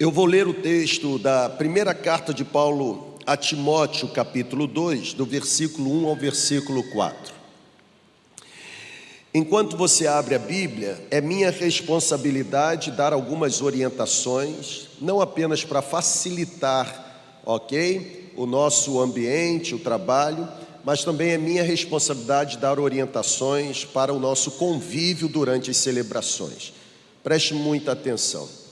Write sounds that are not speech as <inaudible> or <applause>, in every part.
Eu vou ler o texto da primeira carta de Paulo a Timóteo, capítulo 2, do versículo 1 ao versículo 4. Enquanto você abre a Bíblia, é minha responsabilidade dar algumas orientações, não apenas para facilitar, ok, o nosso ambiente, o trabalho, mas também é minha responsabilidade dar orientações para o nosso convívio durante as celebrações. Preste muita atenção.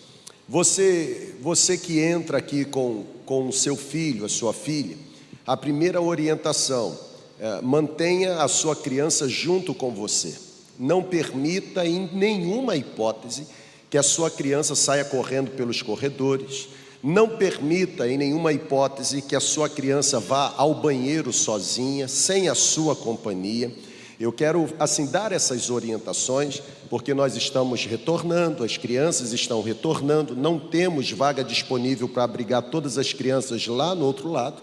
Você, você que entra aqui com, com o seu filho, a sua filha, a primeira orientação, é, mantenha a sua criança junto com você. Não permita em nenhuma hipótese que a sua criança saia correndo pelos corredores. Não permita em nenhuma hipótese que a sua criança vá ao banheiro sozinha, sem a sua companhia. Eu quero assim dar essas orientações, porque nós estamos retornando, as crianças estão retornando, não temos vaga disponível para abrigar todas as crianças lá no outro lado.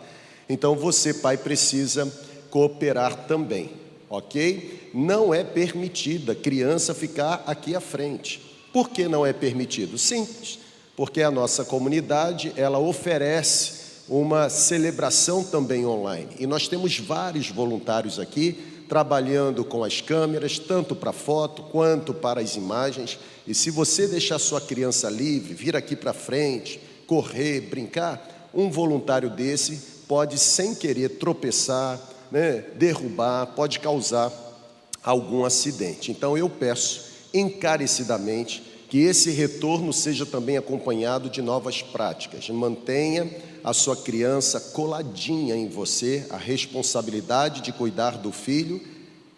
Então você, pai, precisa cooperar também, ok? Não é permitida criança ficar aqui à frente. Por que não é permitido? Simples, porque a nossa comunidade ela oferece uma celebração também online e nós temos vários voluntários aqui trabalhando com as câmeras, tanto para foto quanto para as imagens. E se você deixar sua criança livre, vir aqui para frente, correr, brincar, um voluntário desse pode, sem querer, tropeçar, né, derrubar, pode causar algum acidente. Então eu peço encarecidamente que esse retorno seja também acompanhado de novas práticas. Mantenha a sua criança coladinha em você, a responsabilidade de cuidar do filho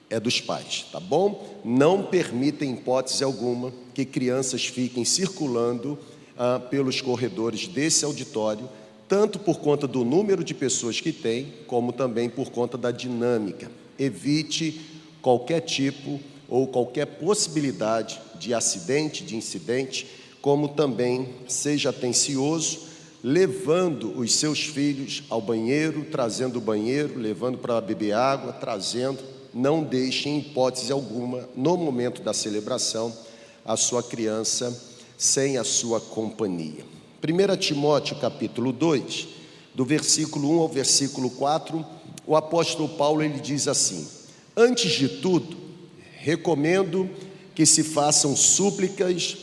é dos pais, tá bom? Não permita, em hipótese alguma, que crianças fiquem circulando ah, pelos corredores desse auditório, tanto por conta do número de pessoas que tem, como também por conta da dinâmica. Evite qualquer tipo ou qualquer possibilidade de acidente, de incidente, como também seja atencioso levando os seus filhos ao banheiro, trazendo o banheiro, levando para beber água, trazendo. Não deixe em hipótese alguma, no momento da celebração, a sua criança sem a sua companhia. 1 Timóteo capítulo 2, do versículo 1 ao versículo 4, o apóstolo Paulo ele diz assim: Antes de tudo, recomendo que se façam súplicas,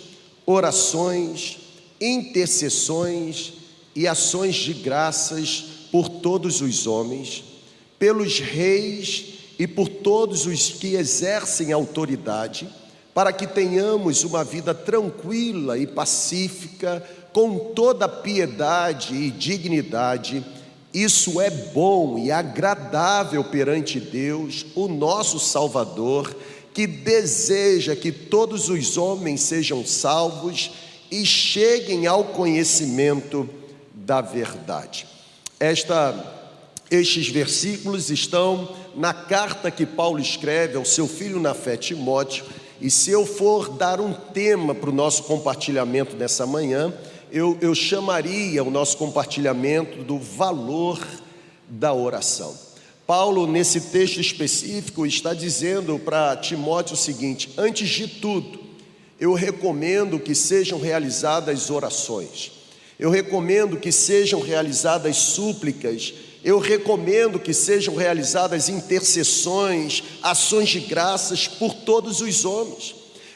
orações, intercessões e ações de graças por todos os homens, pelos reis e por todos os que exercem autoridade, para que tenhamos uma vida tranquila e pacífica, com toda piedade e dignidade. Isso é bom e agradável perante Deus, o nosso Salvador, que deseja que todos os homens sejam salvos e cheguem ao conhecimento da verdade. Esta, estes versículos estão na carta que Paulo escreve ao seu filho na fé, Timóteo, e se eu for dar um tema para o nosso compartilhamento nessa manhã, eu, eu chamaria o nosso compartilhamento do valor da oração. Paulo, nesse texto específico, está dizendo para Timóteo o seguinte: antes de tudo, eu recomendo que sejam realizadas orações. Eu recomendo que sejam realizadas súplicas, eu recomendo que sejam realizadas intercessões, ações de graças por todos os homens.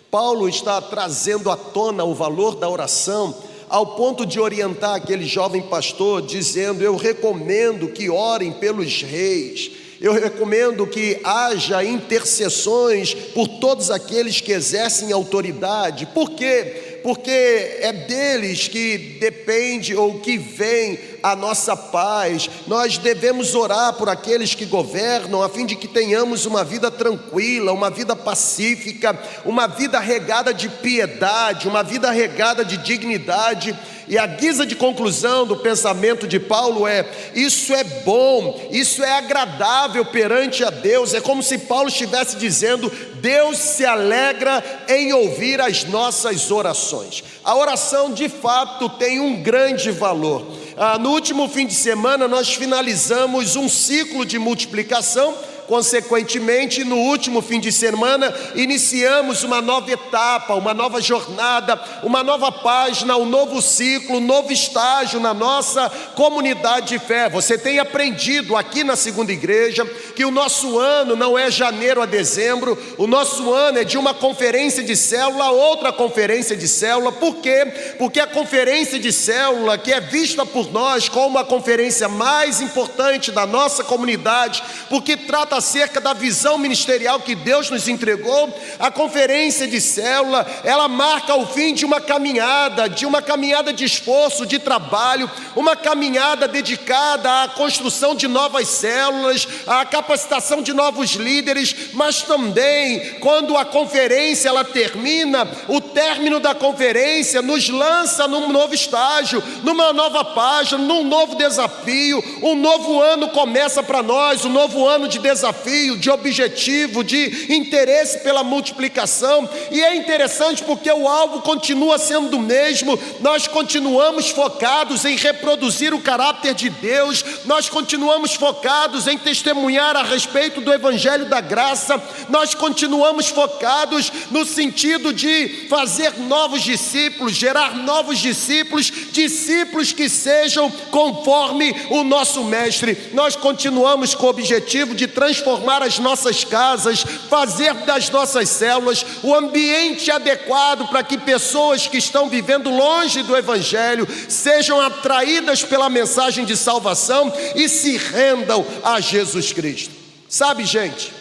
Paulo está trazendo à tona o valor da oração, ao ponto de orientar aquele jovem pastor, dizendo: Eu recomendo que orem pelos reis, eu recomendo que haja intercessões por todos aqueles que exercem autoridade, por quê? Porque é deles que depende ou que vem a nossa paz. Nós devemos orar por aqueles que governam, a fim de que tenhamos uma vida tranquila, uma vida pacífica, uma vida regada de piedade, uma vida regada de dignidade e a guisa de conclusão do pensamento de Paulo é: isso é bom, isso é agradável perante a Deus. É como se Paulo estivesse dizendo: Deus se alegra em ouvir as nossas orações. A oração de fato tem um grande valor. Ah, no último fim de semana, nós finalizamos um ciclo de multiplicação consequentemente, no último fim de semana, iniciamos uma nova etapa, uma nova jornada, uma nova página, um novo ciclo, um novo estágio na nossa comunidade de fé. Você tem aprendido aqui na segunda igreja que o nosso ano não é janeiro a dezembro, o nosso ano é de uma conferência de célula a outra conferência de célula. Por quê? Porque a conferência de célula, que é vista por nós como a conferência mais importante da nossa comunidade, porque trata acerca da visão ministerial que Deus nos entregou, a conferência de célula, ela marca o fim de uma caminhada, de uma caminhada de esforço, de trabalho, uma caminhada dedicada à construção de novas células, à capacitação de novos líderes, mas também quando a conferência ela termina, o término da conferência nos lança num novo estágio, numa nova página, num novo desafio. Um novo ano começa para nós, um novo ano de desafio, de objetivo, de interesse pela multiplicação. E é interessante porque o alvo continua sendo o mesmo. Nós continuamos focados em reproduzir o caráter de Deus. Nós continuamos focados em testemunhar a respeito do evangelho da graça. Nós continuamos focados no sentido de fazer novos discípulos, gerar novos discípulos, discípulos que sejam conforme o nosso Mestre. Nós continuamos com o objetivo de transformar as nossas casas, fazer das nossas células o ambiente adequado para que pessoas que estão vivendo longe do Evangelho sejam atraídas pela mensagem de salvação e se rendam a Jesus Cristo. Sabe, gente,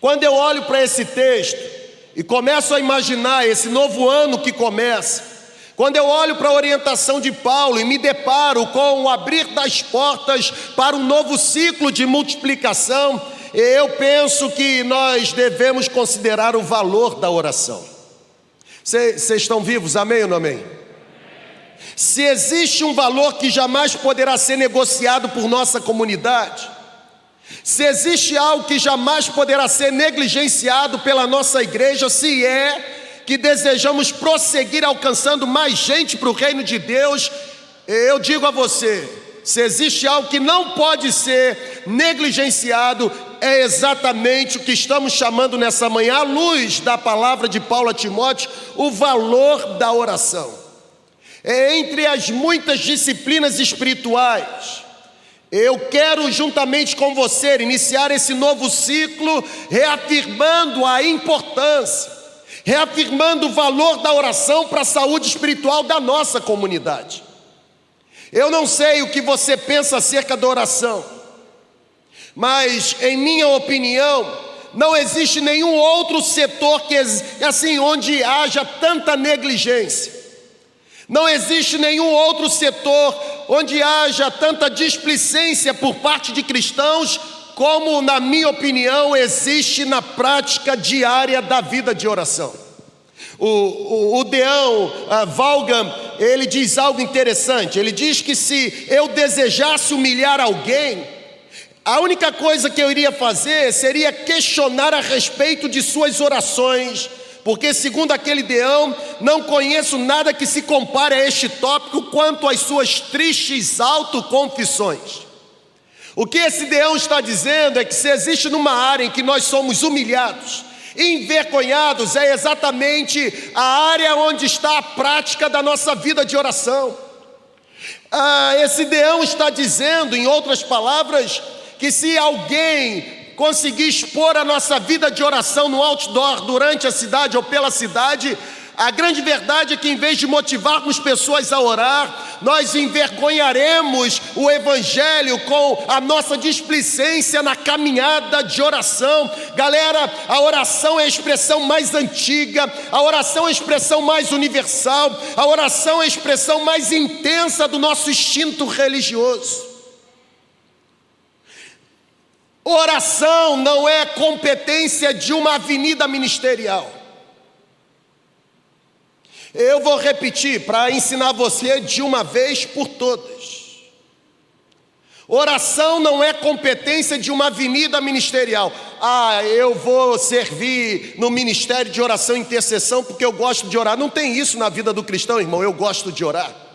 quando eu olho para esse texto, e começo a imaginar esse novo ano que começa. Quando eu olho para a orientação de Paulo e me deparo com o abrir das portas para um novo ciclo de multiplicação, eu penso que nós devemos considerar o valor da oração. Vocês estão vivos, amém ou não amém? Se existe um valor que jamais poderá ser negociado por nossa comunidade, se existe algo que jamais poderá ser negligenciado pela nossa igreja, se é que desejamos prosseguir alcançando mais gente para o reino de Deus, eu digo a você: se existe algo que não pode ser negligenciado, é exatamente o que estamos chamando nessa manhã, à luz da palavra de Paulo a Timóteo, o valor da oração. É entre as muitas disciplinas espirituais eu quero, juntamente com você, iniciar esse novo ciclo, reafirmando a importância, reafirmando o valor da oração para a saúde espiritual da nossa comunidade. Eu não sei o que você pensa acerca da oração, mas, em minha opinião, não existe nenhum outro setor que assim onde haja tanta negligência. Não existe nenhum outro setor onde haja tanta displicência por parte de cristãos, como, na minha opinião, existe na prática diária da vida de oração. O, o, o Deão Valgam, ele diz algo interessante. Ele diz que se eu desejasse humilhar alguém, a única coisa que eu iria fazer seria questionar a respeito de suas orações, porque, segundo aquele deão, não conheço nada que se compare a este tópico quanto às suas tristes autoconfissões. O que esse deão está dizendo é que, se existe numa área em que nós somos humilhados, envergonhados, é exatamente a área onde está a prática da nossa vida de oração. Ah, esse deão está dizendo, em outras palavras, que se alguém conseguir expor a nossa vida de oração no outdoor durante a cidade ou pela cidade, a grande verdade é que, em vez de motivarmos pessoas a orar, nós envergonharemos o Evangelho com a nossa displicência na caminhada de oração. Galera, a oração é a expressão mais antiga, a oração é a expressão mais universal, a oração é a expressão mais intensa do nosso instinto religioso. Oração não é competência de uma avenida ministerial. Eu vou repetir para ensinar você de uma vez por todas. Oração não é competência de uma avenida ministerial. Ah, eu vou servir no ministério de oração e intercessão porque eu gosto de orar. Não tem isso na vida do cristão, irmão. Eu gosto de orar.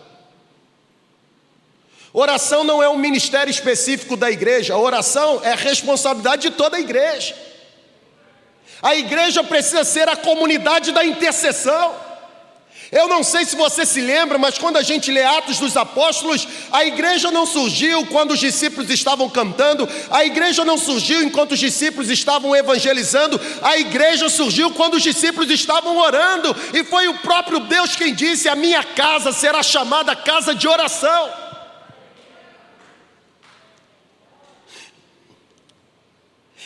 Oração não é um ministério específico da igreja, oração é responsabilidade de toda a igreja. A igreja precisa ser a comunidade da intercessão. Eu não sei se você se lembra, mas quando a gente lê Atos dos Apóstolos, a igreja não surgiu quando os discípulos estavam cantando, a igreja não surgiu enquanto os discípulos estavam evangelizando, a igreja surgiu quando os discípulos estavam orando, e foi o próprio Deus quem disse: A minha casa será chamada casa de oração.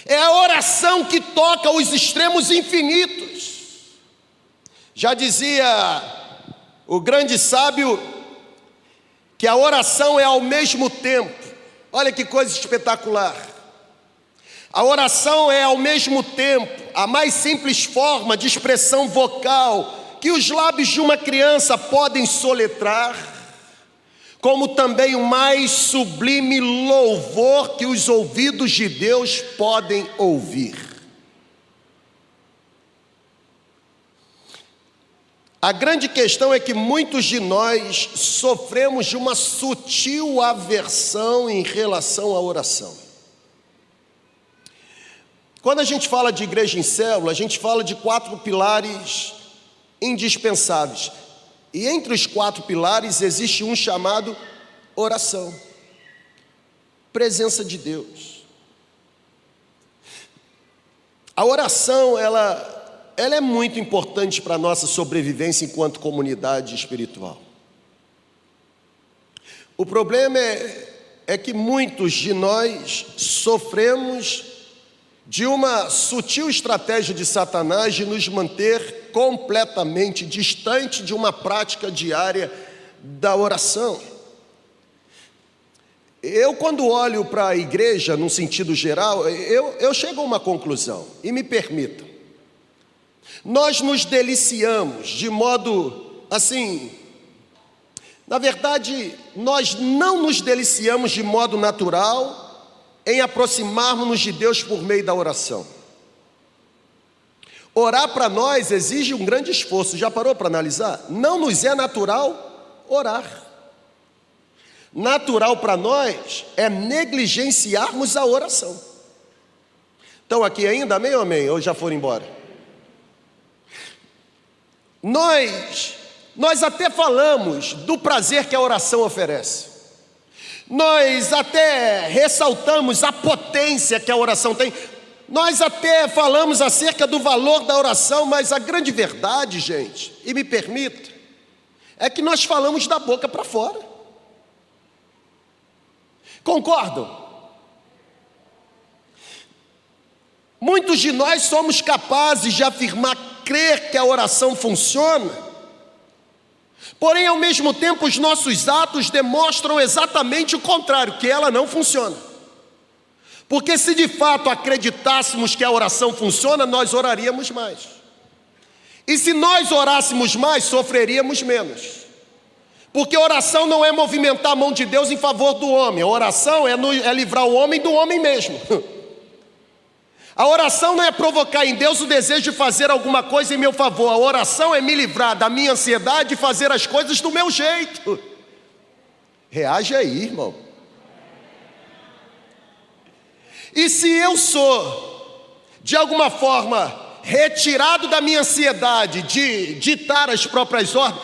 É a oração que toca os extremos infinitos. Já dizia o grande sábio que a oração é ao mesmo tempo, olha que coisa espetacular. A oração é ao mesmo tempo a mais simples forma de expressão vocal que os lábios de uma criança podem soletrar, como também o mais sublime louvor que os ouvidos de Deus podem ouvir. A grande questão é que muitos de nós sofremos de uma sutil aversão em relação à oração. Quando a gente fala de igreja em célula, a gente fala de quatro pilares indispensáveis. E entre os quatro pilares existe um chamado oração. Presença de Deus. A oração, ela ela é muito importante para a nossa sobrevivência enquanto comunidade espiritual. O problema é, é que muitos de nós sofremos de uma sutil estratégia de Satanás de nos manter completamente distante de uma prática diária da oração. Eu, quando olho para a igreja, num sentido geral, eu, eu chego a uma conclusão, e me permitam. Nós nos deliciamos de modo assim. Na verdade, nós não nos deliciamos de modo natural em aproximarmos-nos de Deus por meio da oração. Orar para nós exige um grande esforço, já parou para analisar? Não nos é natural orar. Natural para nós é negligenciarmos a oração. Estão aqui ainda, amém ou amém? Ou já foram embora? Nós, nós até falamos do prazer que a oração oferece. Nós até ressaltamos a potência que a oração tem. Nós até falamos acerca do valor da oração, mas a grande verdade, gente, e me permita, é que nós falamos da boca para fora. Concordam? Muitos de nós somos capazes de afirmar crer que a oração funciona, porém, ao mesmo tempo, os nossos atos demonstram exatamente o contrário, que ela não funciona. Porque se de fato acreditássemos que a oração funciona, nós oraríamos mais. E se nós orássemos mais, sofreríamos menos. Porque oração não é movimentar a mão de Deus em favor do homem, a oração é, no, é livrar o homem do homem mesmo. <laughs> A oração não é provocar em Deus o desejo de fazer alguma coisa em meu favor. A oração é me livrar da minha ansiedade e fazer as coisas do meu jeito. Reage aí, irmão. E se eu sou, de alguma forma, retirado da minha ansiedade de ditar as próprias ordens,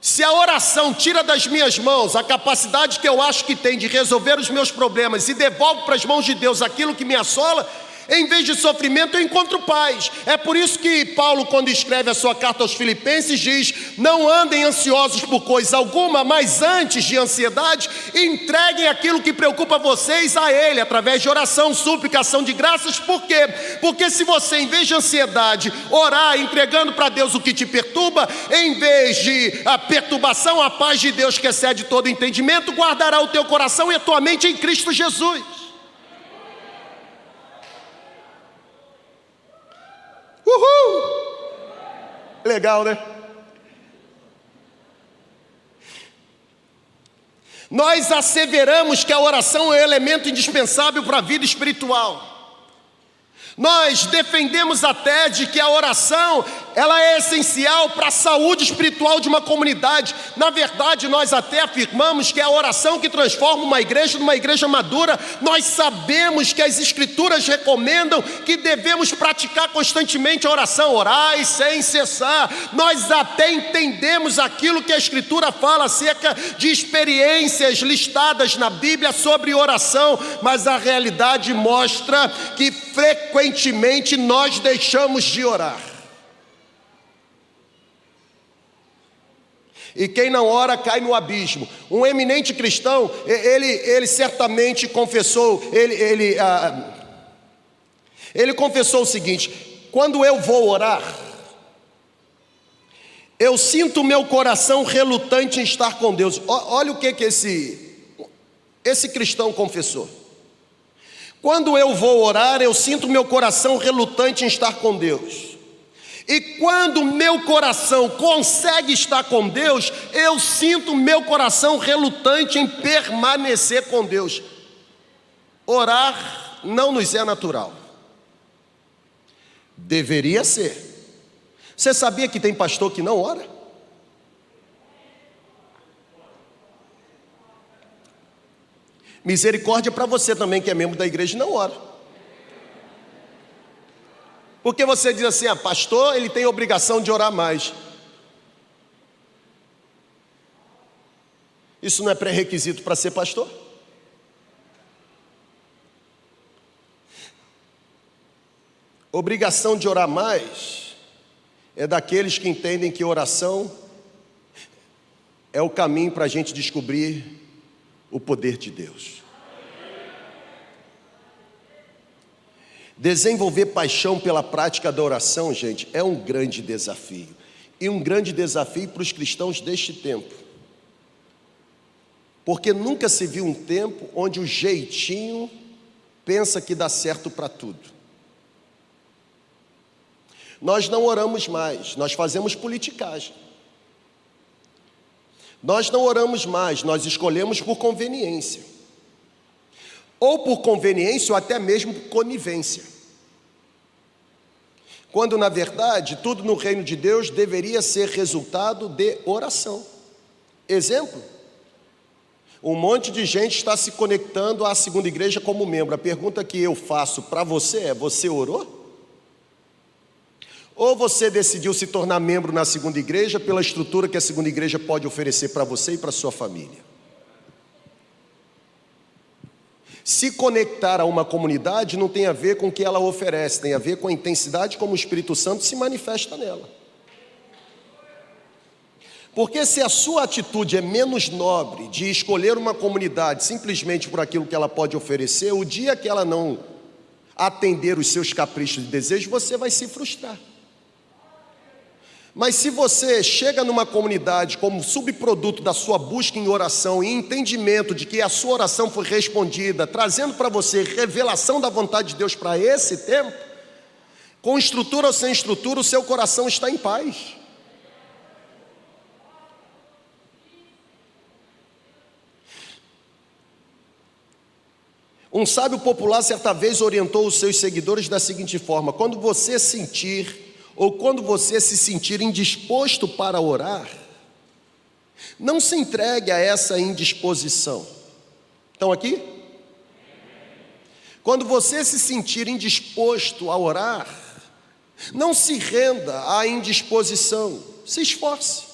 se a oração tira das minhas mãos a capacidade que eu acho que tem de resolver os meus problemas e devolve para as mãos de Deus aquilo que me assola, em vez de sofrimento, eu encontro paz. É por isso que Paulo, quando escreve a sua carta aos Filipenses, diz: Não andem ansiosos por coisa alguma, mas antes de ansiedade, entreguem aquilo que preocupa vocês a Ele, através de oração, suplicação de graças. Por quê? Porque se você, em vez de ansiedade, orar entregando para Deus o que te perturba, em vez de a perturbação, a paz de Deus que excede todo entendimento, guardará o teu coração e a tua mente em Cristo Jesus. Uhul! Legal, né? Nós asseveramos que a oração é um elemento indispensável para a vida espiritual. Nós defendemos até de que a oração ela é essencial para a saúde espiritual de uma comunidade. Na verdade, nós até afirmamos que é a oração que transforma uma igreja numa igreja madura. Nós sabemos que as Escrituras recomendam que devemos praticar constantemente a oração, e sem cessar. Nós até entendemos aquilo que a Escritura fala acerca de experiências listadas na Bíblia sobre oração, mas a realidade mostra que frequentemente nós deixamos de orar. E quem não ora cai no abismo. Um eminente cristão, ele, ele certamente confessou, ele, ele, ah, ele confessou o seguinte: quando eu vou orar, eu sinto meu coração relutante em estar com Deus. Olha o que, que esse, esse cristão confessou. Quando eu vou orar, eu sinto meu coração relutante em estar com Deus. E quando meu coração consegue estar com Deus, eu sinto meu coração relutante em permanecer com Deus. Orar não nos é natural. Deveria ser. Você sabia que tem pastor que não ora? Misericórdia para você também que é membro da igreja e não ora. Porque você diz assim, ah, pastor, ele tem obrigação de orar mais. Isso não é pré-requisito para ser pastor? Obrigação de orar mais é daqueles que entendem que oração é o caminho para a gente descobrir o poder de Deus. Desenvolver paixão pela prática da oração, gente, é um grande desafio. E um grande desafio para os cristãos deste tempo. Porque nunca se viu um tempo onde o jeitinho pensa que dá certo para tudo. Nós não oramos mais, nós fazemos politicagem. Nós não oramos mais, nós escolhemos por conveniência. Ou por conveniência, ou até mesmo por conivência quando na verdade tudo no reino de Deus deveria ser resultado de oração. Exemplo: um monte de gente está se conectando à segunda igreja como membro. A pergunta que eu faço para você é: você orou? Ou você decidiu se tornar membro na segunda igreja pela estrutura que a segunda igreja pode oferecer para você e para sua família? Se conectar a uma comunidade não tem a ver com o que ela oferece, tem a ver com a intensidade como o Espírito Santo se manifesta nela. Porque se a sua atitude é menos nobre de escolher uma comunidade simplesmente por aquilo que ela pode oferecer, o dia que ela não atender os seus caprichos e desejos, você vai se frustrar. Mas se você chega numa comunidade como subproduto da sua busca em oração e entendimento de que a sua oração foi respondida, trazendo para você revelação da vontade de Deus para esse tempo, com estrutura ou sem estrutura, o seu coração está em paz. Um sábio popular certa vez orientou os seus seguidores da seguinte forma: quando você sentir ou quando você se sentir indisposto para orar, não se entregue a essa indisposição. Estão aqui? Quando você se sentir indisposto a orar, não se renda à indisposição, se esforce,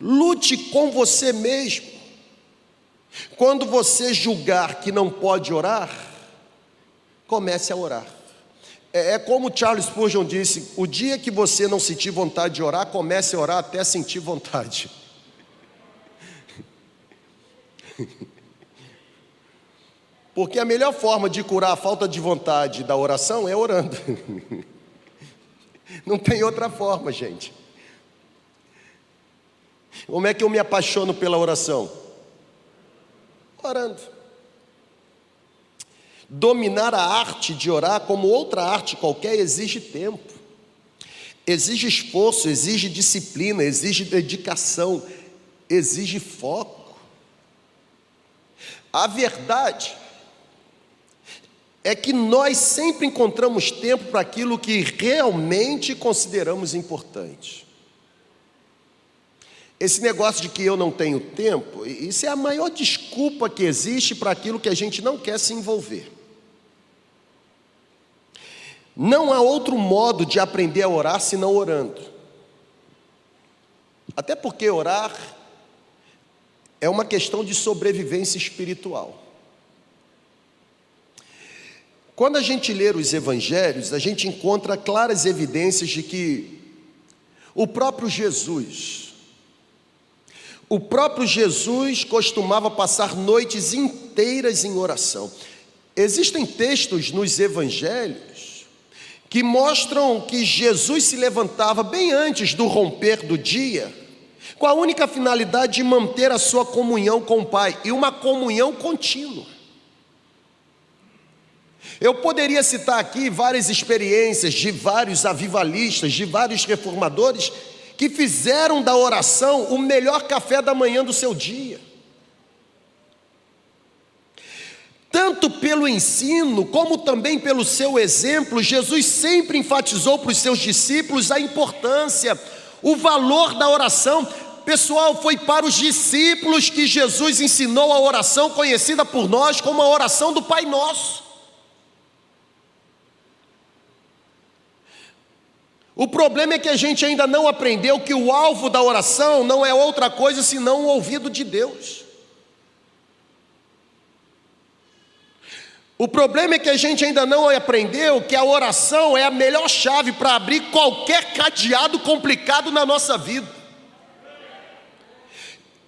lute com você mesmo. Quando você julgar que não pode orar, comece a orar. É, é como Charles Spurgeon disse: o dia que você não sentir vontade de orar, comece a orar até sentir vontade. <laughs> Porque a melhor forma de curar a falta de vontade da oração é orando. <laughs> Não tem outra forma, gente. Como é que eu me apaixono pela oração? Orando. Dominar a arte de orar, como outra arte qualquer, exige tempo, exige esforço, exige disciplina, exige dedicação, exige foco. A verdade é que nós sempre encontramos tempo para aquilo que realmente consideramos importante. Esse negócio de que eu não tenho tempo, isso é a maior desculpa que existe para aquilo que a gente não quer se envolver. Não há outro modo de aprender a orar senão orando. Até porque orar é uma questão de sobrevivência espiritual. Quando a gente lê os evangelhos, a gente encontra claras evidências de que o próprio Jesus, o próprio Jesus costumava passar noites inteiras em oração. Existem textos nos evangelhos que mostram que Jesus se levantava bem antes do romper do dia, com a única finalidade de manter a sua comunhão com o Pai e uma comunhão contínua. Eu poderia citar aqui várias experiências de vários avivalistas, de vários reformadores, que fizeram da oração o melhor café da manhã do seu dia. Tanto pelo ensino, como também pelo seu exemplo, Jesus sempre enfatizou para os seus discípulos a importância, o valor da oração. Pessoal, foi para os discípulos que Jesus ensinou a oração conhecida por nós como a oração do Pai Nosso. O problema é que a gente ainda não aprendeu que o alvo da oração não é outra coisa senão o ouvido de Deus. O problema é que a gente ainda não aprendeu que a oração é a melhor chave para abrir qualquer cadeado complicado na nossa vida.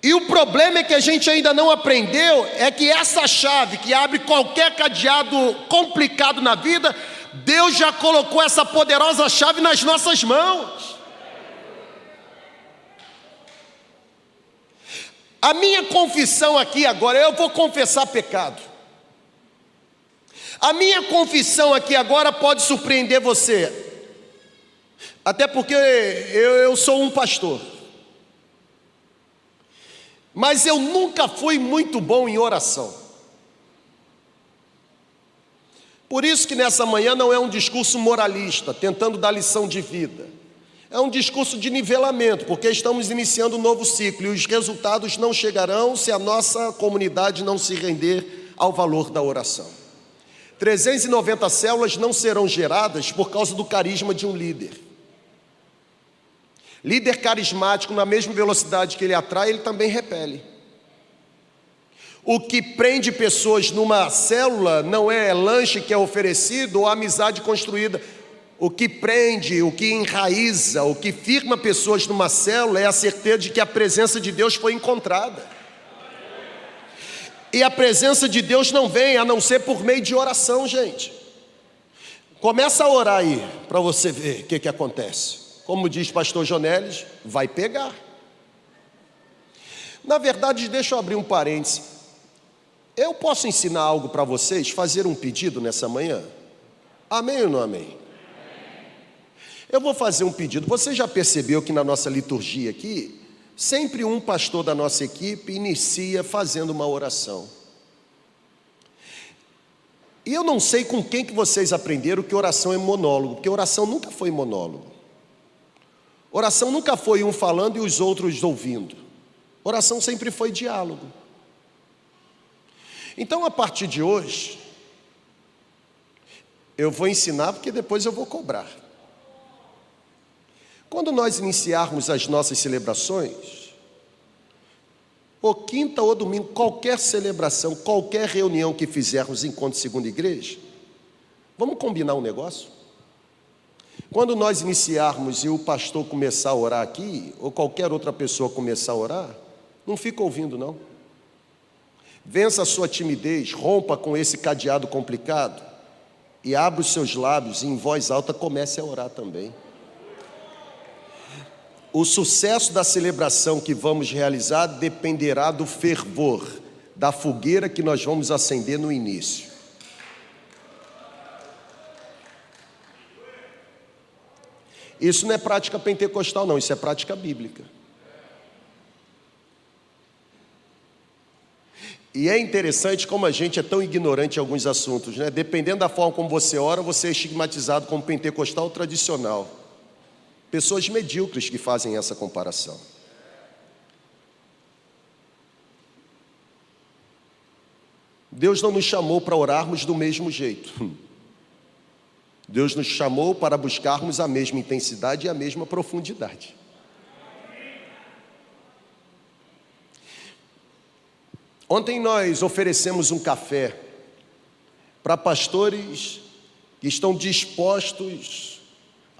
E o problema é que a gente ainda não aprendeu é que essa chave que abre qualquer cadeado complicado na vida Deus já colocou essa poderosa chave nas nossas mãos. A minha confissão aqui agora, eu vou confessar pecado. A minha confissão aqui agora pode surpreender você, até porque eu, eu sou um pastor, mas eu nunca fui muito bom em oração. Por isso que nessa manhã não é um discurso moralista, tentando dar lição de vida. É um discurso de nivelamento, porque estamos iniciando um novo ciclo e os resultados não chegarão se a nossa comunidade não se render ao valor da oração. 390 células não serão geradas por causa do carisma de um líder. Líder carismático, na mesma velocidade que ele atrai, ele também repele. O que prende pessoas numa célula não é lanche que é oferecido ou amizade construída. O que prende, o que enraiza, o que firma pessoas numa célula é a certeza de que a presença de Deus foi encontrada. E a presença de Deus não vem a não ser por meio de oração, gente. Começa a orar aí para você ver o que, que acontece. Como diz pastor Jonelis, vai pegar. Na verdade, deixa eu abrir um parêntese. Eu posso ensinar algo para vocês, fazer um pedido nessa manhã? Amém ou não amém? Eu vou fazer um pedido. Você já percebeu que na nossa liturgia aqui, sempre um pastor da nossa equipe inicia fazendo uma oração. E eu não sei com quem que vocês aprenderam que oração é monólogo, porque oração nunca foi monólogo. Oração nunca foi um falando e os outros ouvindo. Oração sempre foi diálogo. Então, a partir de hoje, eu vou ensinar porque depois eu vou cobrar. Quando nós iniciarmos as nossas celebrações, ou quinta ou domingo, qualquer celebração, qualquer reunião que fizermos enquanto segunda igreja, vamos combinar um negócio? Quando nós iniciarmos e o pastor começar a orar aqui, ou qualquer outra pessoa começar a orar, não fica ouvindo, não. Vença a sua timidez, rompa com esse cadeado complicado e abra os seus lábios e em voz alta comece a orar também. O sucesso da celebração que vamos realizar dependerá do fervor, da fogueira que nós vamos acender no início. Isso não é prática pentecostal, não, isso é prática bíblica. E é interessante como a gente é tão ignorante em alguns assuntos, né? Dependendo da forma como você ora, você é estigmatizado como pentecostal tradicional. Pessoas medíocres que fazem essa comparação. Deus não nos chamou para orarmos do mesmo jeito. <laughs> Deus nos chamou para buscarmos a mesma intensidade e a mesma profundidade. Ontem nós oferecemos um café para pastores que estão dispostos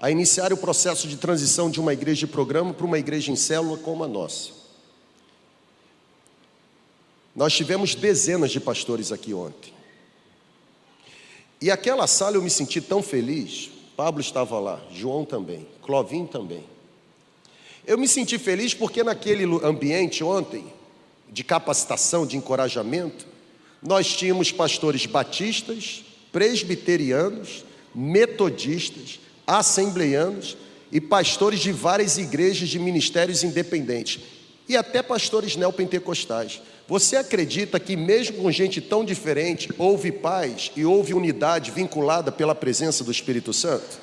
a iniciar o processo de transição de uma igreja de programa para uma igreja em célula como a nossa. Nós tivemos dezenas de pastores aqui ontem. E aquela sala eu me senti tão feliz. Pablo estava lá, João também, Clovin também. Eu me senti feliz porque naquele ambiente ontem de capacitação, de encorajamento, nós tínhamos pastores batistas, presbiterianos, metodistas, assembleianos e pastores de várias igrejas de ministérios independentes e até pastores neopentecostais. Você acredita que, mesmo com gente tão diferente, houve paz e houve unidade vinculada pela presença do Espírito Santo?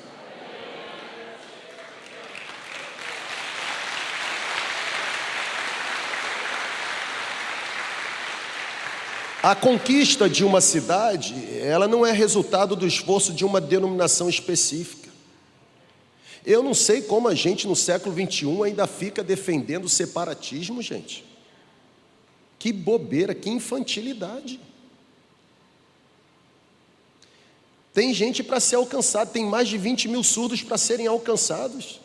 A conquista de uma cidade, ela não é resultado do esforço de uma denominação específica. Eu não sei como a gente no século 21 ainda fica defendendo o separatismo, gente. Que bobeira, que infantilidade. Tem gente para ser alcançada, tem mais de 20 mil surdos para serem alcançados.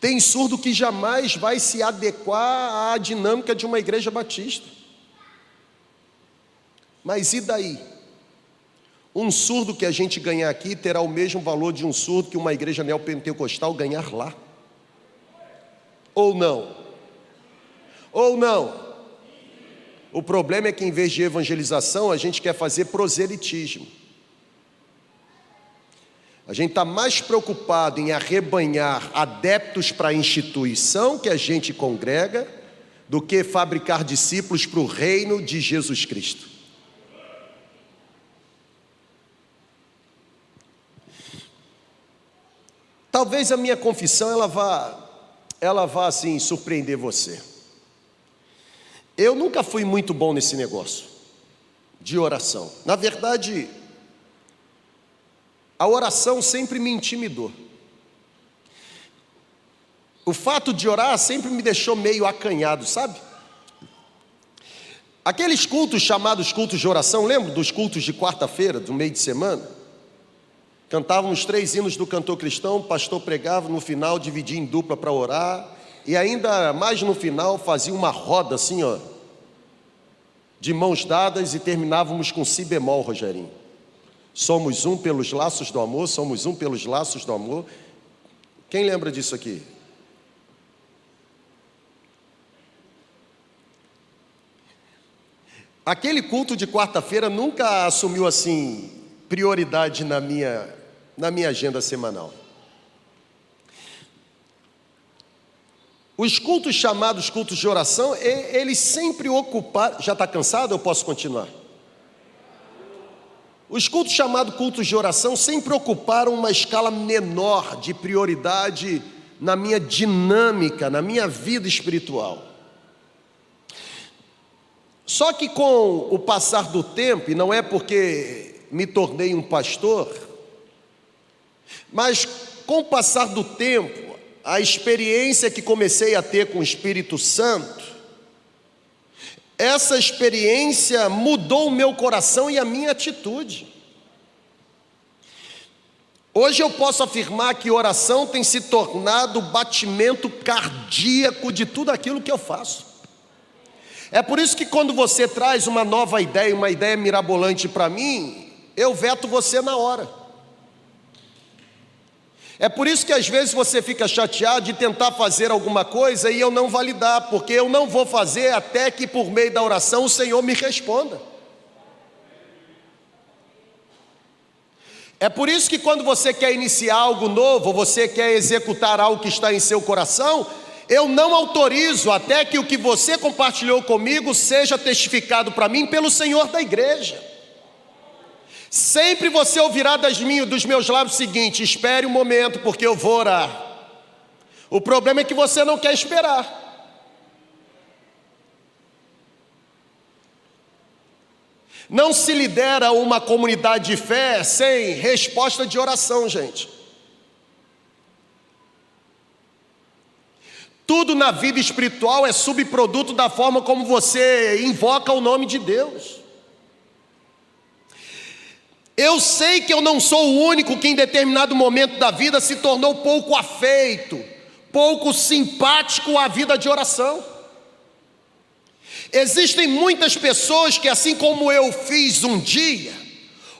Tem surdo que jamais vai se adequar à dinâmica de uma igreja batista. Mas e daí? Um surdo que a gente ganhar aqui terá o mesmo valor de um surdo que uma igreja neopentecostal ganhar lá? Ou não? Ou não? O problema é que em vez de evangelização, a gente quer fazer proselitismo. A gente está mais preocupado em arrebanhar adeptos para a instituição que a gente congrega do que fabricar discípulos para o reino de Jesus Cristo. Talvez a minha confissão ela vá, ela vá assim surpreender você. Eu nunca fui muito bom nesse negócio de oração. Na verdade, a oração sempre me intimidou. O fato de orar sempre me deixou meio acanhado, sabe? Aqueles cultos chamados cultos de oração, lembra dos cultos de quarta-feira, do meio de semana? Cantávamos três hinos do cantor cristão, o pastor pregava, no final dividia em dupla para orar, e ainda mais no final fazia uma roda assim, ó, de mãos dadas e terminávamos com si bemol, Rogerinho. Somos um pelos laços do amor, somos um pelos laços do amor. Quem lembra disso aqui? Aquele culto de quarta-feira nunca assumiu assim prioridade na minha na minha agenda semanal. Os cultos chamados cultos de oração, eles sempre ocuparam. Já está cansado? Eu posso continuar? Os cultos chamados cultos de oração sempre ocuparam uma escala menor de prioridade na minha dinâmica, na minha vida espiritual. Só que com o passar do tempo, e não é porque me tornei um pastor, mas com o passar do tempo, a experiência que comecei a ter com o Espírito Santo, essa experiência mudou o meu coração e a minha atitude. Hoje eu posso afirmar que oração tem se tornado o batimento cardíaco de tudo aquilo que eu faço. É por isso que quando você traz uma nova ideia, uma ideia mirabolante para mim, eu veto você na hora. É por isso que às vezes você fica chateado de tentar fazer alguma coisa e eu não validar, porque eu não vou fazer até que por meio da oração o Senhor me responda. É por isso que quando você quer iniciar algo novo, você quer executar algo que está em seu coração, Eu não autorizo até que o que você compartilhou comigo seja testificado para mim pelo Senhor da igreja. Sempre você ouvirá das minhas, dos meus lábios o seguinte: espere um momento, porque eu vou orar. O problema é que você não quer esperar. Não se lidera uma comunidade de fé sem resposta de oração, gente. Tudo na vida espiritual é subproduto da forma como você invoca o nome de Deus. Eu sei que eu não sou o único que em determinado momento da vida se tornou pouco afeito, pouco simpático à vida de oração. Existem muitas pessoas que, assim como eu fiz um dia,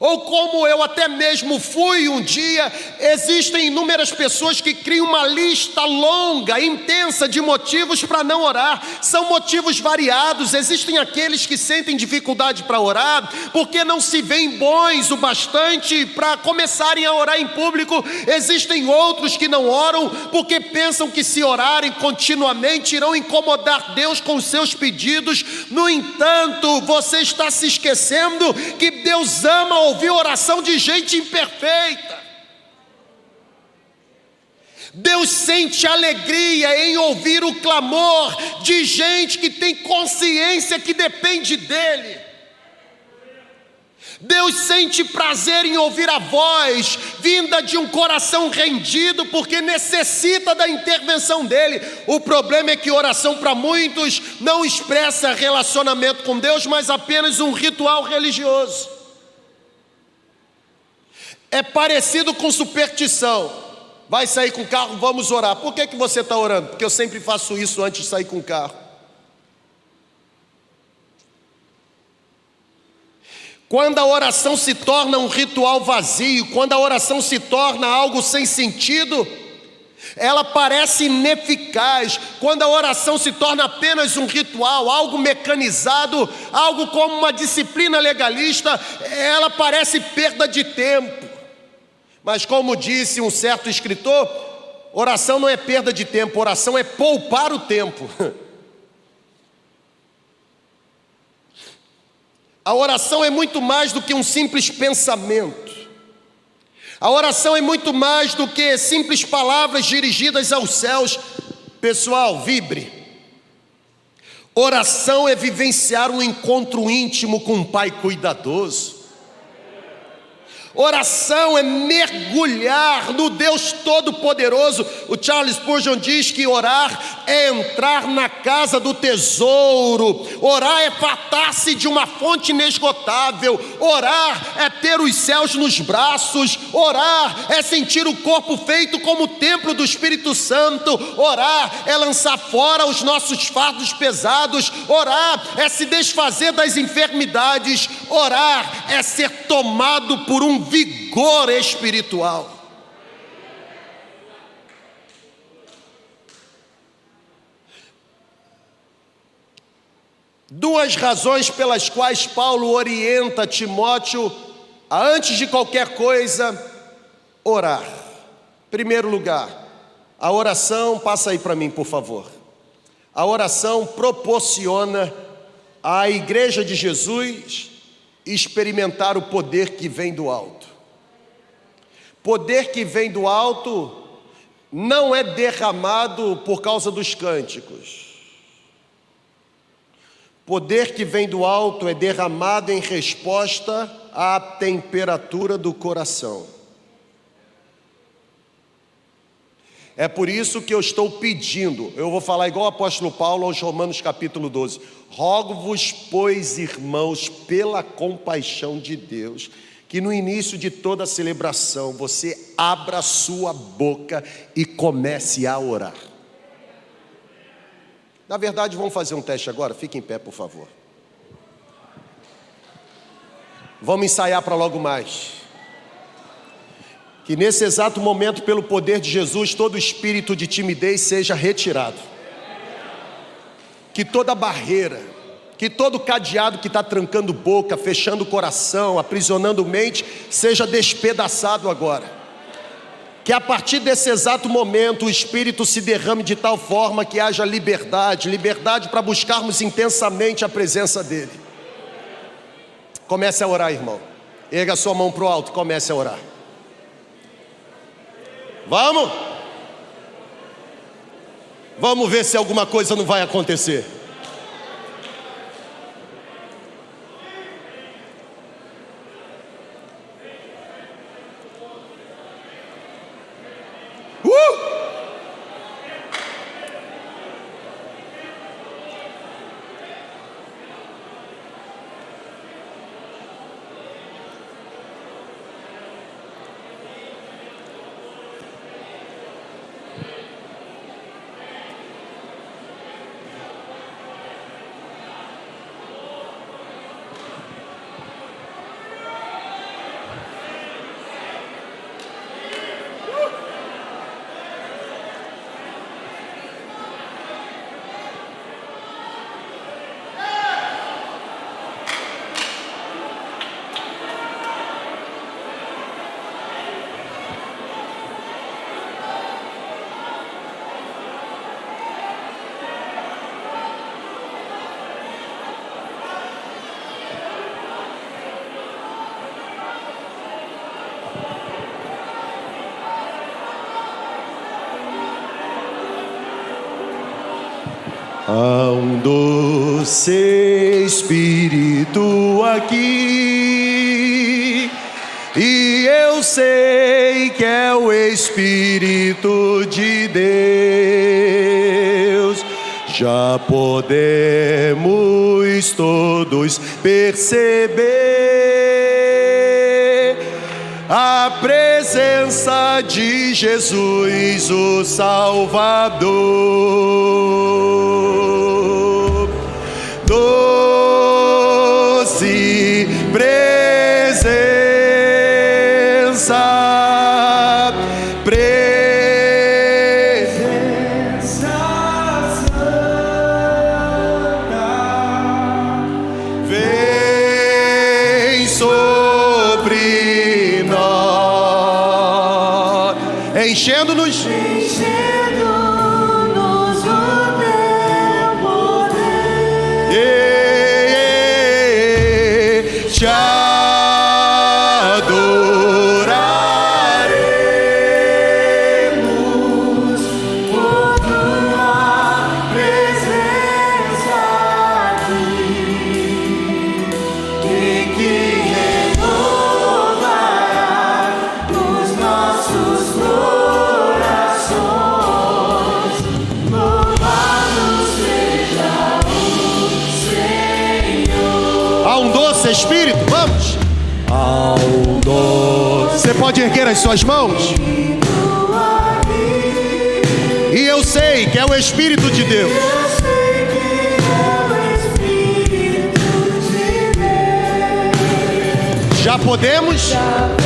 ou como eu até mesmo fui um dia, existem inúmeras pessoas que criam uma lista longa, intensa de motivos para não orar. São motivos variados. Existem aqueles que sentem dificuldade para orar porque não se veem bons o bastante para começarem a orar em público. Existem outros que não oram porque pensam que se orarem continuamente irão incomodar Deus com seus pedidos. No entanto, você está se esquecendo que Deus ama ouvir oração de gente imperfeita. Deus sente alegria em ouvir o clamor de gente que tem consciência que depende dEle. Deus sente prazer em ouvir a voz vinda de um coração rendido, porque necessita da intervenção dele. O problema é que oração para muitos não expressa relacionamento com Deus, mas apenas um ritual religioso é parecido com superstição. Vai sair com o carro, vamos orar. Por que, que você está orando? Porque eu sempre faço isso antes de sair com o carro. Quando a oração se torna um ritual vazio, quando a oração se torna algo sem sentido, ela parece ineficaz. Quando a oração se torna apenas um ritual, algo mecanizado, algo como uma disciplina legalista, ela parece perda de tempo. Mas, como disse um certo escritor, oração não é perda de tempo, oração é poupar o tempo. <laughs> A oração é muito mais do que um simples pensamento. A oração é muito mais do que simples palavras dirigidas aos céus. Pessoal, vibre. Oração é vivenciar um encontro íntimo com um Pai cuidadoso. Oração é mergulhar no Deus Todo-Poderoso. O Charles Spurgeon diz que orar é entrar na casa do tesouro, orar é fartar-se de uma fonte inesgotável, orar é ter os céus nos braços, orar é sentir o corpo feito como o templo do Espírito Santo, orar é lançar fora os nossos fardos pesados, orar é se desfazer das enfermidades, orar é ser tomado por um vigor espiritual. Duas razões pelas quais Paulo orienta Timóteo a, antes de qualquer coisa, orar. Primeiro lugar, a oração, passa aí para mim, por favor. A oração proporciona à igreja de Jesus experimentar o poder que vem do alto. Poder que vem do alto não é derramado por causa dos cânticos. Poder que vem do alto é derramado em resposta à temperatura do coração. É por isso que eu estou pedindo, eu vou falar igual o apóstolo Paulo aos Romanos capítulo 12: Rogo-vos, pois, irmãos, pela compaixão de Deus, que no início de toda a celebração você abra sua boca e comece a orar. Na verdade, vamos fazer um teste agora, fique em pé, por favor. Vamos ensaiar para logo mais. Que nesse exato momento, pelo poder de Jesus, todo espírito de timidez seja retirado. Que toda barreira, que todo cadeado que está trancando boca, fechando o coração, aprisionando mente, seja despedaçado agora. Que a partir desse exato momento o Espírito se derrame de tal forma que haja liberdade liberdade para buscarmos intensamente a presença dEle. Comece a orar, irmão. Erga sua mão para o alto comece a orar. Vamos? Vamos ver se alguma coisa não vai acontecer. Já podemos todos perceber a presença de Jesus, o Salvador. pode erguer as suas mãos. E eu sei que é o Espírito de Deus. Já podemos? É,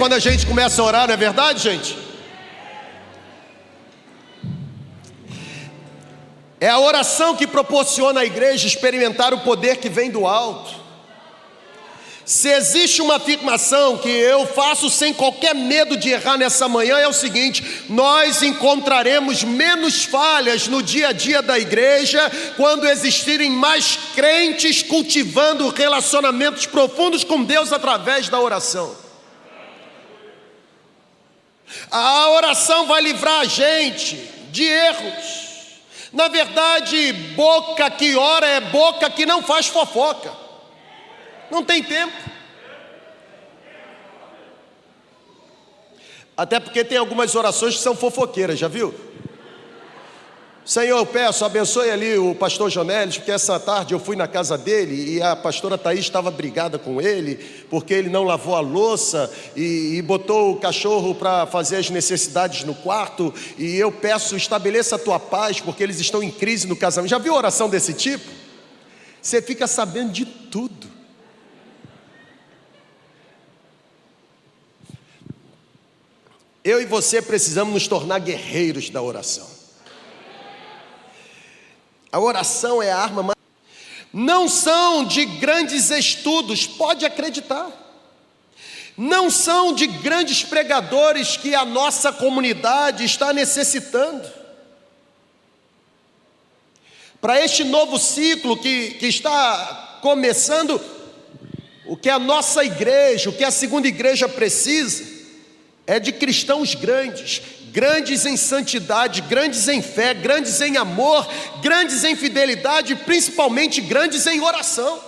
quando a gente começa a orar, não é verdade, gente? É a oração que proporciona à igreja experimentar o poder que vem do alto. Se existe uma afirmação que eu faço sem qualquer medo de errar nessa manhã, é o seguinte: nós encontraremos menos falhas no dia a dia da igreja quando existirem mais crentes cultivando relacionamentos profundos com Deus através da oração. A oração vai livrar a gente de erros. Na verdade, boca que ora é boca que não faz fofoca. Não tem tempo. Até porque tem algumas orações que são fofoqueiras, já viu? Senhor, eu peço, abençoe ali o pastor Jonelis, porque essa tarde eu fui na casa dele e a pastora Thaís estava brigada com ele, porque ele não lavou a louça e, e botou o cachorro para fazer as necessidades no quarto. E eu peço, estabeleça a tua paz, porque eles estão em crise no casamento. Já viu oração desse tipo? Você fica sabendo de tudo. Eu e você precisamos nos tornar guerreiros da oração. A oração é a arma mais. Não são de grandes estudos, pode acreditar. Não são de grandes pregadores que a nossa comunidade está necessitando. Para este novo ciclo que, que está começando, o que a nossa igreja, o que a segunda igreja precisa, é de cristãos grandes, grandes em santidade, grandes em fé, grandes em amor, grandes em fidelidade, principalmente grandes em oração.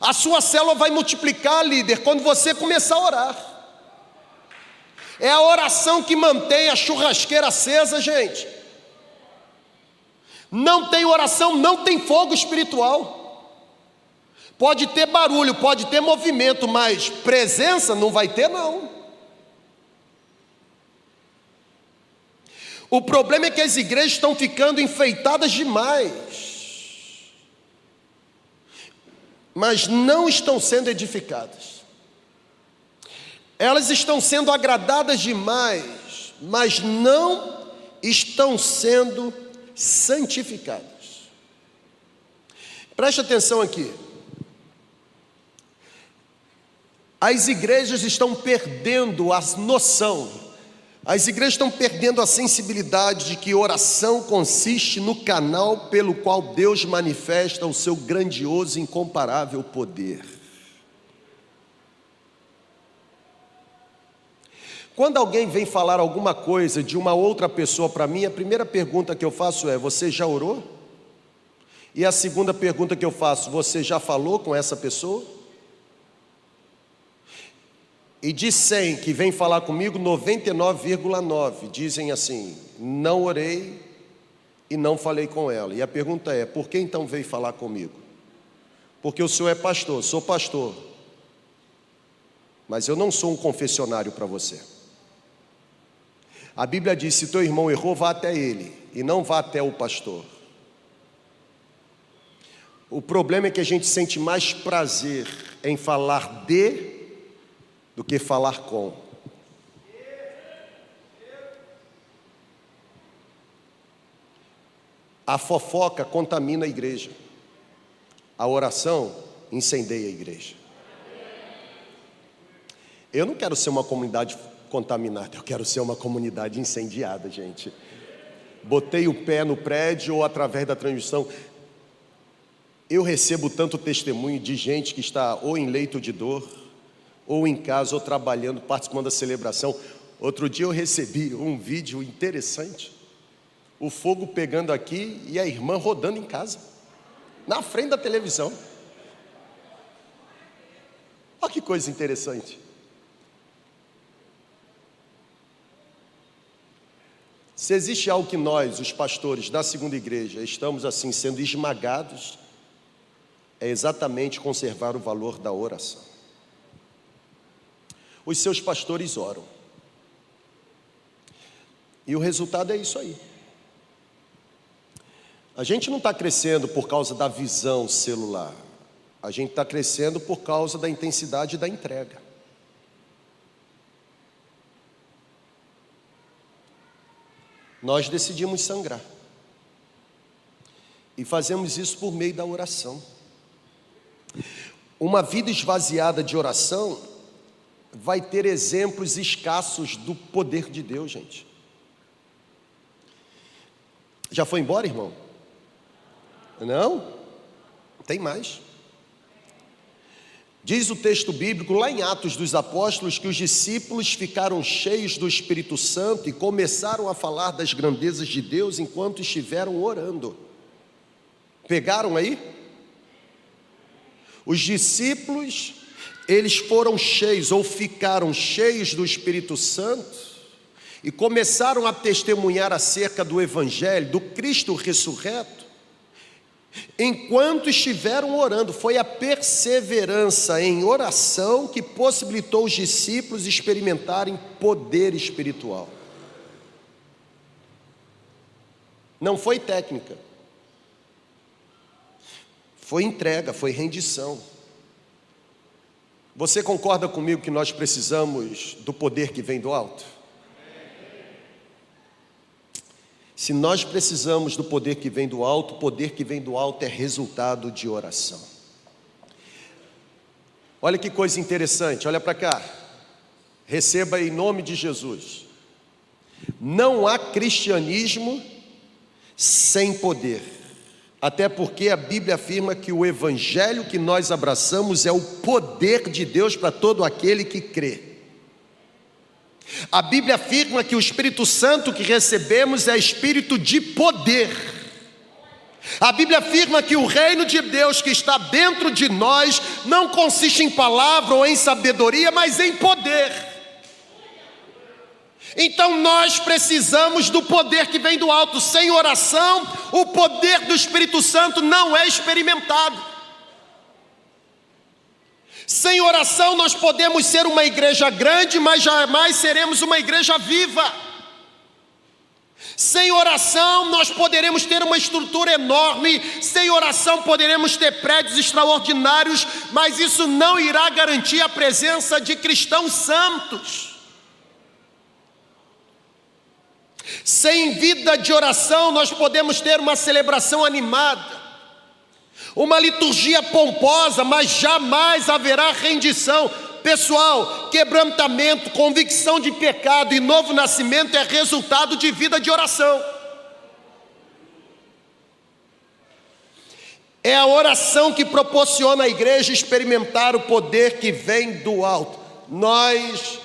A sua célula vai multiplicar, líder, quando você começar a orar. É a oração que mantém a churrasqueira acesa, gente. Não tem oração, não tem fogo espiritual. Pode ter barulho, pode ter movimento, mas presença não vai ter, não. O problema é que as igrejas estão ficando enfeitadas demais, mas não estão sendo edificadas. Elas estão sendo agradadas demais, mas não estão sendo santificadas. Preste atenção aqui. As igrejas estão perdendo a noção, as igrejas estão perdendo a sensibilidade de que oração consiste no canal pelo qual Deus manifesta o seu grandioso e incomparável poder. Quando alguém vem falar alguma coisa de uma outra pessoa para mim, a primeira pergunta que eu faço é: Você já orou? E a segunda pergunta que eu faço: Você já falou com essa pessoa? E de 100 que vem falar comigo, 99,9 dizem assim: não orei e não falei com ela. E a pergunta é: por que então veio falar comigo? Porque o senhor é pastor, sou pastor. Mas eu não sou um confessionário para você. A Bíblia diz: se teu irmão errou, vá até ele, e não vá até o pastor. O problema é que a gente sente mais prazer em falar de do que falar com. A fofoca contamina a igreja. A oração incendeia a igreja. Eu não quero ser uma comunidade contaminada, eu quero ser uma comunidade incendiada, gente. Botei o pé no prédio ou através da transmissão. Eu recebo tanto testemunho de gente que está ou em leito de dor, ou em casa, ou trabalhando, participando da celebração. Outro dia eu recebi um vídeo interessante. O fogo pegando aqui e a irmã rodando em casa, na frente da televisão. Olha que coisa interessante. Se existe algo que nós, os pastores da segunda igreja, estamos assim sendo esmagados, é exatamente conservar o valor da oração os seus pastores oram. E o resultado é isso aí. A gente não está crescendo por causa da visão celular. A gente está crescendo por causa da intensidade da entrega. Nós decidimos sangrar. E fazemos isso por meio da oração. Uma vida esvaziada de oração vai ter exemplos escassos do poder de Deus, gente. Já foi embora, irmão? Não? Tem mais. Diz o texto bíblico lá em Atos dos Apóstolos que os discípulos ficaram cheios do Espírito Santo e começaram a falar das grandezas de Deus enquanto estiveram orando. Pegaram aí? Os discípulos, eles foram cheios ou ficaram cheios do Espírito Santo e começaram a testemunhar acerca do Evangelho, do Cristo ressurreto, enquanto estiveram orando. Foi a perseverança em oração que possibilitou os discípulos experimentarem poder espiritual. Não foi técnica, foi entrega, foi rendição. Você concorda comigo que nós precisamos do poder que vem do alto? Se nós precisamos do poder que vem do alto, o poder que vem do alto é resultado de oração. Olha que coisa interessante, olha para cá. Receba em nome de Jesus. Não há cristianismo sem poder. Até porque a Bíblia afirma que o evangelho que nós abraçamos é o poder de Deus para todo aquele que crê. A Bíblia afirma que o Espírito Santo que recebemos é espírito de poder. A Bíblia afirma que o reino de Deus que está dentro de nós não consiste em palavra ou em sabedoria, mas em poder. Então nós precisamos do poder que vem do alto. Sem oração, o poder do Espírito Santo não é experimentado. Sem oração nós podemos ser uma igreja grande, mas jamais seremos uma igreja viva. Sem oração nós poderemos ter uma estrutura enorme, sem oração poderemos ter prédios extraordinários, mas isso não irá garantir a presença de cristãos santos. Sem vida de oração nós podemos ter uma celebração animada, uma liturgia pomposa, mas jamais haverá rendição. Pessoal, quebrantamento, convicção de pecado e novo nascimento é resultado de vida de oração. É a oração que proporciona à igreja experimentar o poder que vem do alto. Nós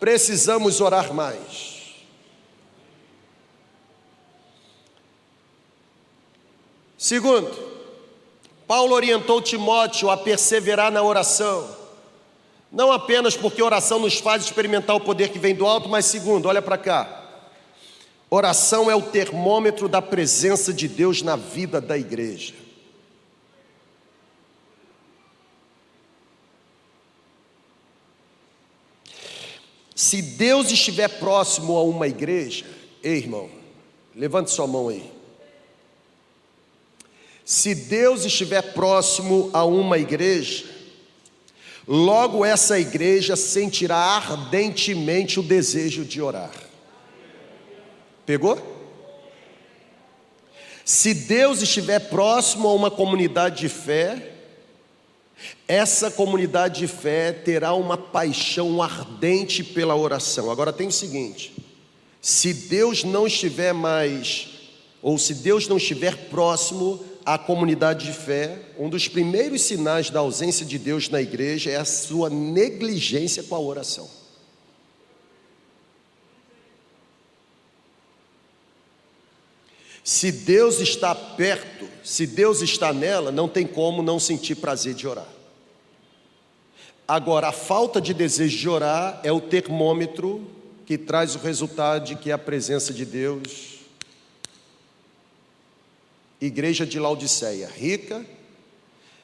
precisamos orar mais. Segundo, Paulo orientou Timóteo a perseverar na oração, não apenas porque oração nos faz experimentar o poder que vem do alto, mas segundo, olha para cá. Oração é o termômetro da presença de Deus na vida da igreja. Se Deus estiver próximo a uma igreja, ei irmão, levante sua mão aí. Se Deus estiver próximo a uma igreja, logo essa igreja sentirá ardentemente o desejo de orar. Pegou? Se Deus estiver próximo a uma comunidade de fé, essa comunidade de fé terá uma paixão ardente pela oração. Agora tem o seguinte: se Deus não estiver mais, ou se Deus não estiver próximo, a comunidade de fé, um dos primeiros sinais da ausência de Deus na igreja é a sua negligência com a oração. Se Deus está perto, se Deus está nela, não tem como não sentir prazer de orar. Agora, a falta de desejo de orar é o termômetro que traz o resultado de que a presença de Deus igreja de Laodiceia, rica,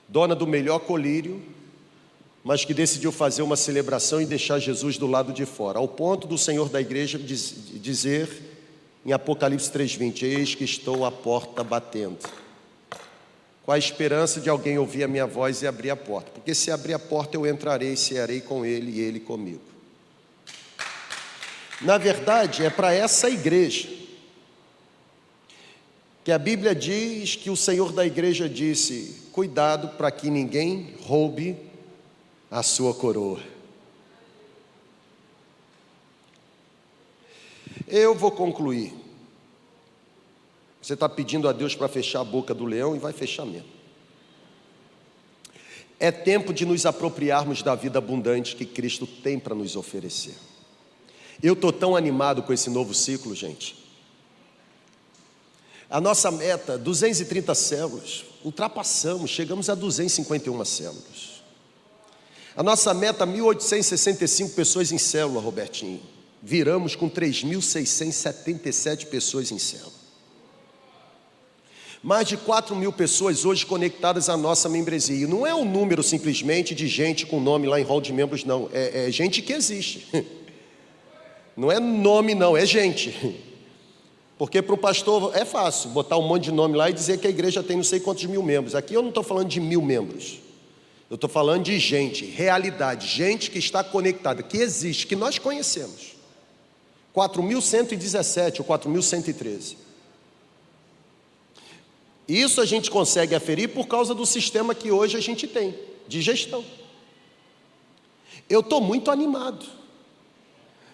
dona do melhor colírio, mas que decidiu fazer uma celebração e deixar Jesus do lado de fora, ao ponto do Senhor da igreja dizer em Apocalipse 3:20, eis que estou à porta batendo. com a esperança de alguém ouvir a minha voz e abrir a porta. Porque se abrir a porta, eu entrarei, cearei com ele e ele comigo. Na verdade, é para essa igreja que a Bíblia diz que o Senhor da igreja disse: cuidado para que ninguém roube a sua coroa. Eu vou concluir. Você está pedindo a Deus para fechar a boca do leão e vai fechar mesmo. É tempo de nos apropriarmos da vida abundante que Cristo tem para nos oferecer. Eu estou tão animado com esse novo ciclo, gente. A nossa meta, 230 células, ultrapassamos, chegamos a 251 células. A nossa meta, 1.865 pessoas em célula, Robertinho. Viramos com 3.677 pessoas em célula. Mais de 4 mil pessoas hoje conectadas à nossa membresia. Não é um número simplesmente de gente com nome lá em hall de membros, não. É, é gente que existe. <laughs> Não é nome, não, é gente. <laughs> Porque para o pastor é fácil botar um monte de nome lá e dizer que a igreja tem não sei quantos mil membros. Aqui eu não estou falando de mil membros. Eu estou falando de gente, realidade, gente que está conectada, que existe, que nós conhecemos. 4.117 ou 4.113. Isso a gente consegue aferir por causa do sistema que hoje a gente tem, de gestão. Eu estou muito animado,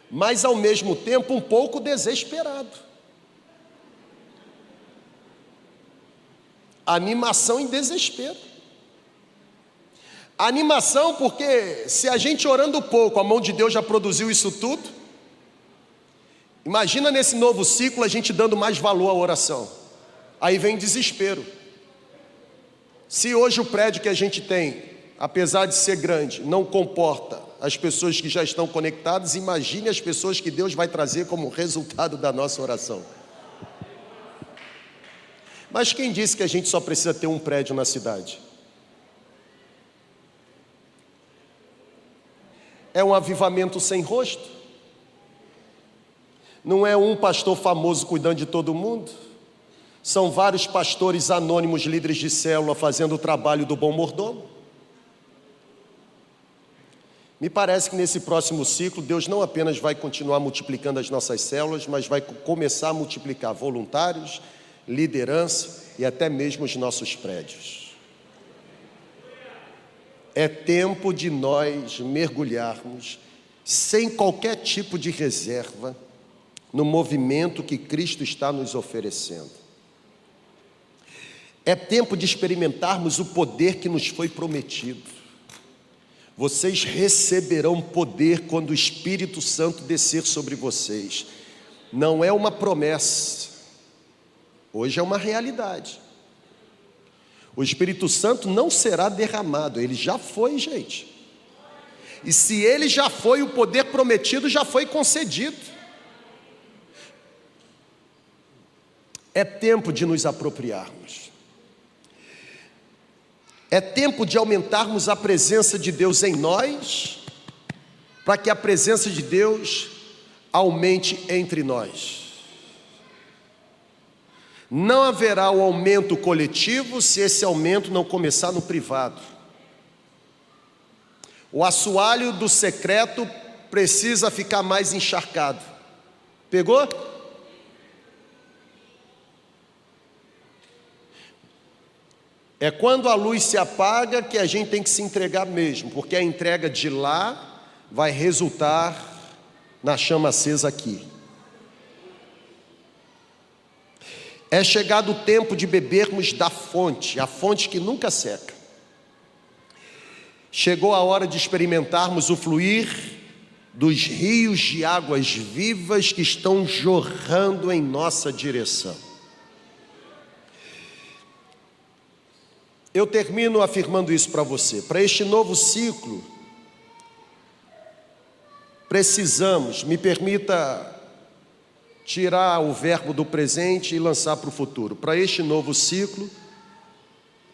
mas ao mesmo tempo um pouco desesperado. Animação em desespero. Animação porque se a gente orando pouco, a mão de Deus já produziu isso tudo. Imagina nesse novo ciclo a gente dando mais valor à oração. Aí vem desespero. Se hoje o prédio que a gente tem, apesar de ser grande, não comporta as pessoas que já estão conectadas, imagine as pessoas que Deus vai trazer como resultado da nossa oração. Mas quem disse que a gente só precisa ter um prédio na cidade? É um avivamento sem rosto? Não é um pastor famoso cuidando de todo mundo? São vários pastores anônimos, líderes de célula, fazendo o trabalho do bom mordomo? Me parece que nesse próximo ciclo, Deus não apenas vai continuar multiplicando as nossas células, mas vai começar a multiplicar voluntários, liderança e até mesmo os nossos prédios. É tempo de nós mergulharmos sem qualquer tipo de reserva no movimento que Cristo está nos oferecendo. É tempo de experimentarmos o poder que nos foi prometido. Vocês receberão poder quando o Espírito Santo descer sobre vocês. Não é uma promessa, Hoje é uma realidade. O Espírito Santo não será derramado, ele já foi, gente. E se ele já foi, o poder prometido já foi concedido. É tempo de nos apropriarmos. É tempo de aumentarmos a presença de Deus em nós, para que a presença de Deus aumente entre nós. Não haverá o aumento coletivo se esse aumento não começar no privado. O assoalho do secreto precisa ficar mais encharcado. Pegou? É quando a luz se apaga que a gente tem que se entregar mesmo, porque a entrega de lá vai resultar na chama acesa aqui. É chegado o tempo de bebermos da fonte, a fonte que nunca seca. Chegou a hora de experimentarmos o fluir dos rios de águas vivas que estão jorrando em nossa direção. Eu termino afirmando isso para você. Para este novo ciclo, precisamos, me permita tirar o verbo do presente e lançar para o futuro. Para este novo ciclo,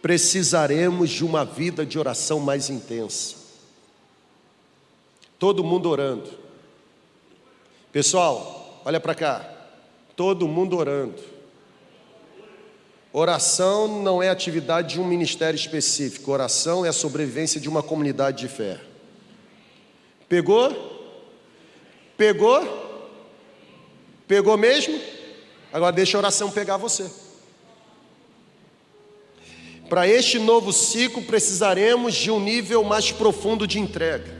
precisaremos de uma vida de oração mais intensa. Todo mundo orando. Pessoal, olha para cá. Todo mundo orando. Oração não é atividade de um ministério específico, oração é a sobrevivência de uma comunidade de fé. Pegou? Pegou? Pegou mesmo? Agora deixa a oração pegar você. Para este novo ciclo precisaremos de um nível mais profundo de entrega.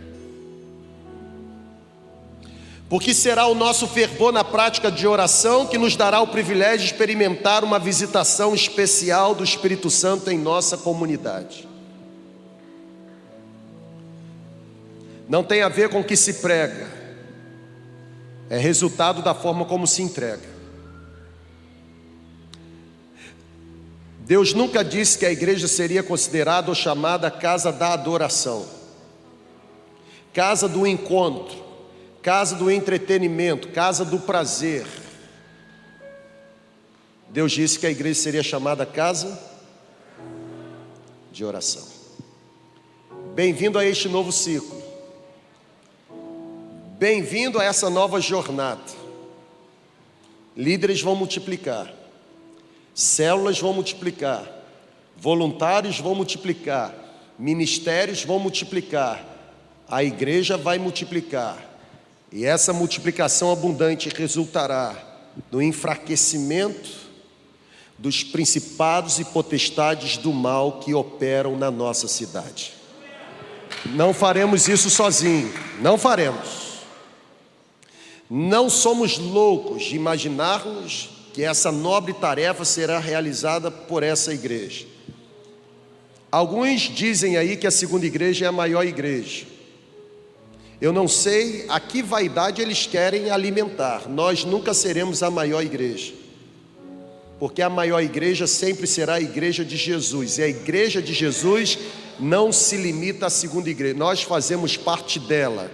Porque será o nosso fervor na prática de oração que nos dará o privilégio de experimentar uma visitação especial do Espírito Santo em nossa comunidade. Não tem a ver com o que se prega, é resultado da forma como se entrega. Deus nunca disse que a igreja seria considerada ou chamada casa da adoração, casa do encontro casa do entretenimento, casa do prazer. Deus disse que a igreja seria chamada casa de oração. Bem-vindo a este novo ciclo. Bem-vindo a essa nova jornada. Líderes vão multiplicar, células vão multiplicar, voluntários vão multiplicar, ministérios vão multiplicar, a igreja vai multiplicar e essa multiplicação abundante resultará no enfraquecimento dos principados e potestades do mal que operam na nossa cidade. Não faremos isso sozinho, não faremos. Não somos loucos de imaginarmos que essa nobre tarefa será realizada por essa igreja. Alguns dizem aí que a segunda igreja é a maior igreja. Eu não sei a que vaidade eles querem alimentar. Nós nunca seremos a maior igreja. Porque a maior igreja sempre será a igreja de Jesus. E a igreja de Jesus não se limita à segunda igreja. Nós fazemos parte dela,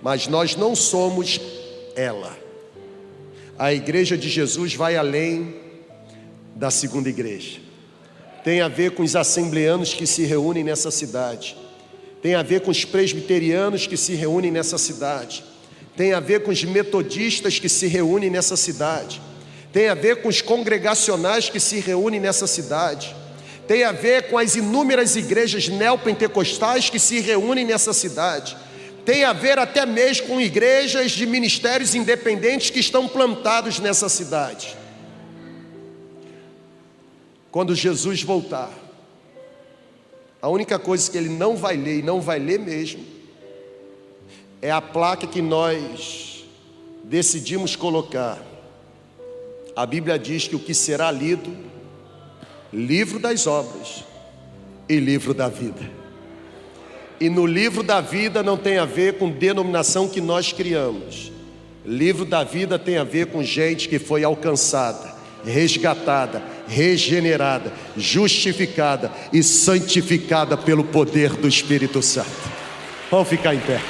mas nós não somos ela. A igreja de Jesus vai além da segunda igreja. Tem a ver com os assembleanos que se reúnem nessa cidade. Tem a ver com os presbiterianos que se reúnem nessa cidade, tem a ver com os metodistas que se reúnem nessa cidade, tem a ver com os congregacionais que se reúnem nessa cidade, tem a ver com as inúmeras igrejas neopentecostais que se reúnem nessa cidade, tem a ver até mesmo com igrejas de ministérios independentes que estão plantados nessa cidade. Quando Jesus voltar, a única coisa que ele não vai ler e não vai ler mesmo é a placa que nós decidimos colocar. A Bíblia diz que o que será lido, livro das obras e livro da vida. E no livro da vida não tem a ver com denominação que nós criamos. Livro da vida tem a ver com gente que foi alcançada, resgatada, regenerada, justificada e santificada pelo poder do Espírito Santo. Vamos ficar em pé.